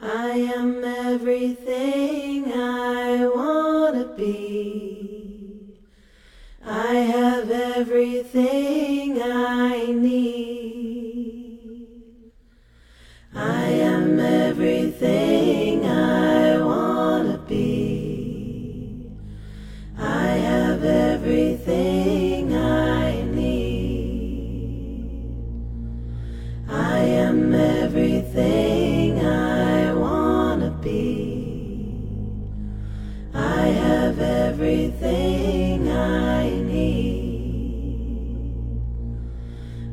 I am everything I wanna be. I have everything I need. I am everything I wanna be. I have everything I need. I am everything be. I have everything I need.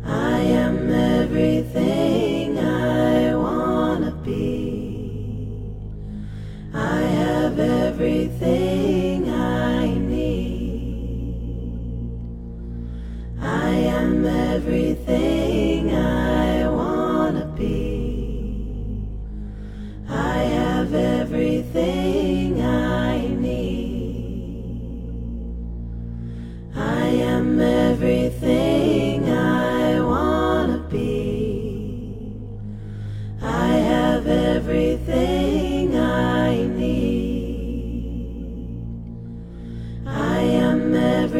I am everything I wanna be. I have everything I need. I am everything I wanna be.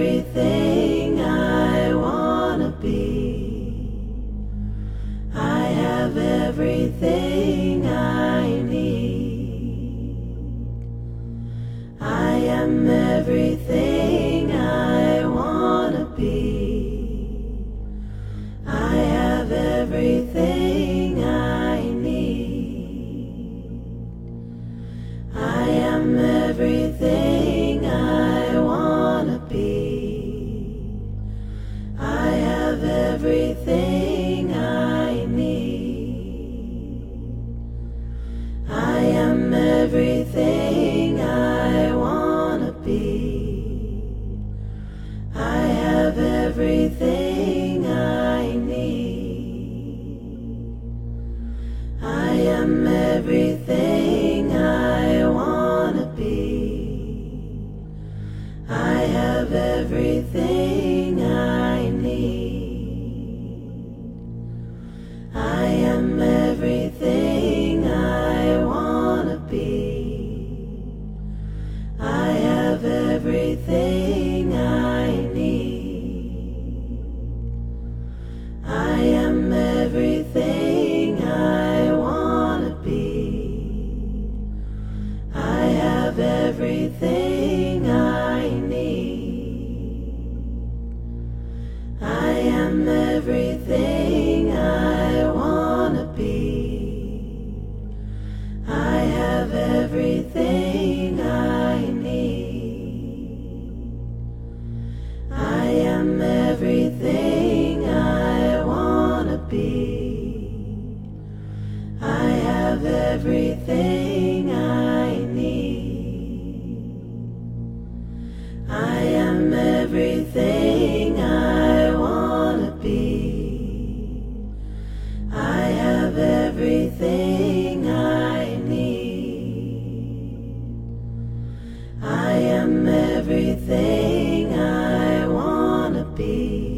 Everything I wanna be. I have everything I need. I am everything I wanna be. I have everything I need. I am everything I wanna have everything I need. I am everything I wanna be. I have everything I need. I am everything I wanna be. I have everything everything I wanna be. I have everything I need. I am everything I wanna be. I have everything I am everything I wanna be. I have everything I need. I am everything I wanna be.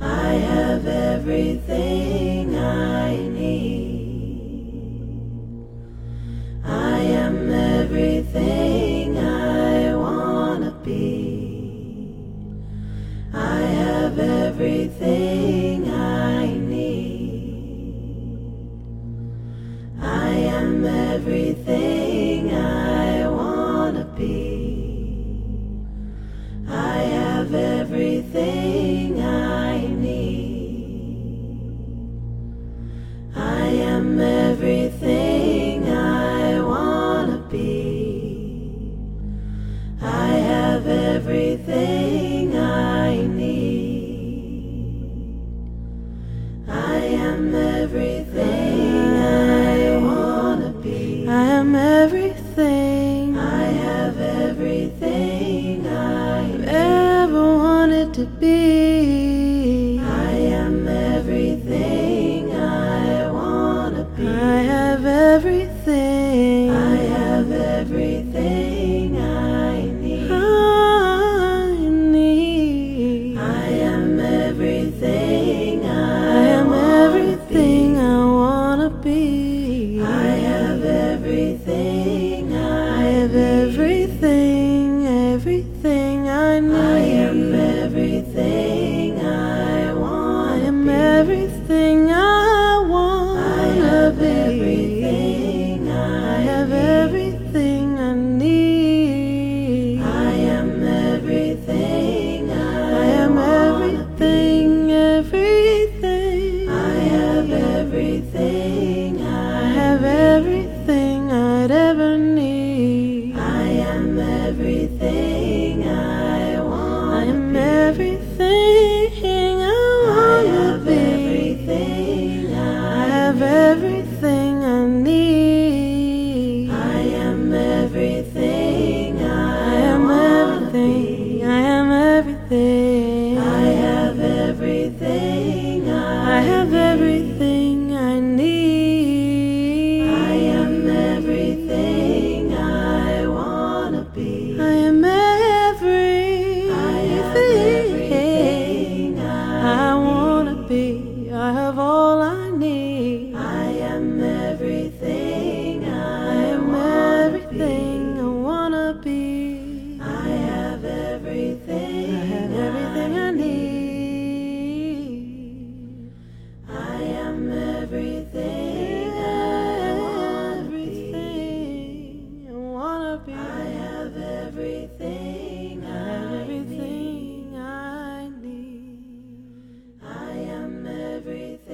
I have everything everything I wanna be. I have everything I need. I am everything I wanna be. I have everything I need. I am everything everything. everything, everything. I wanna be. I have everything. I have everything I need. I am everything.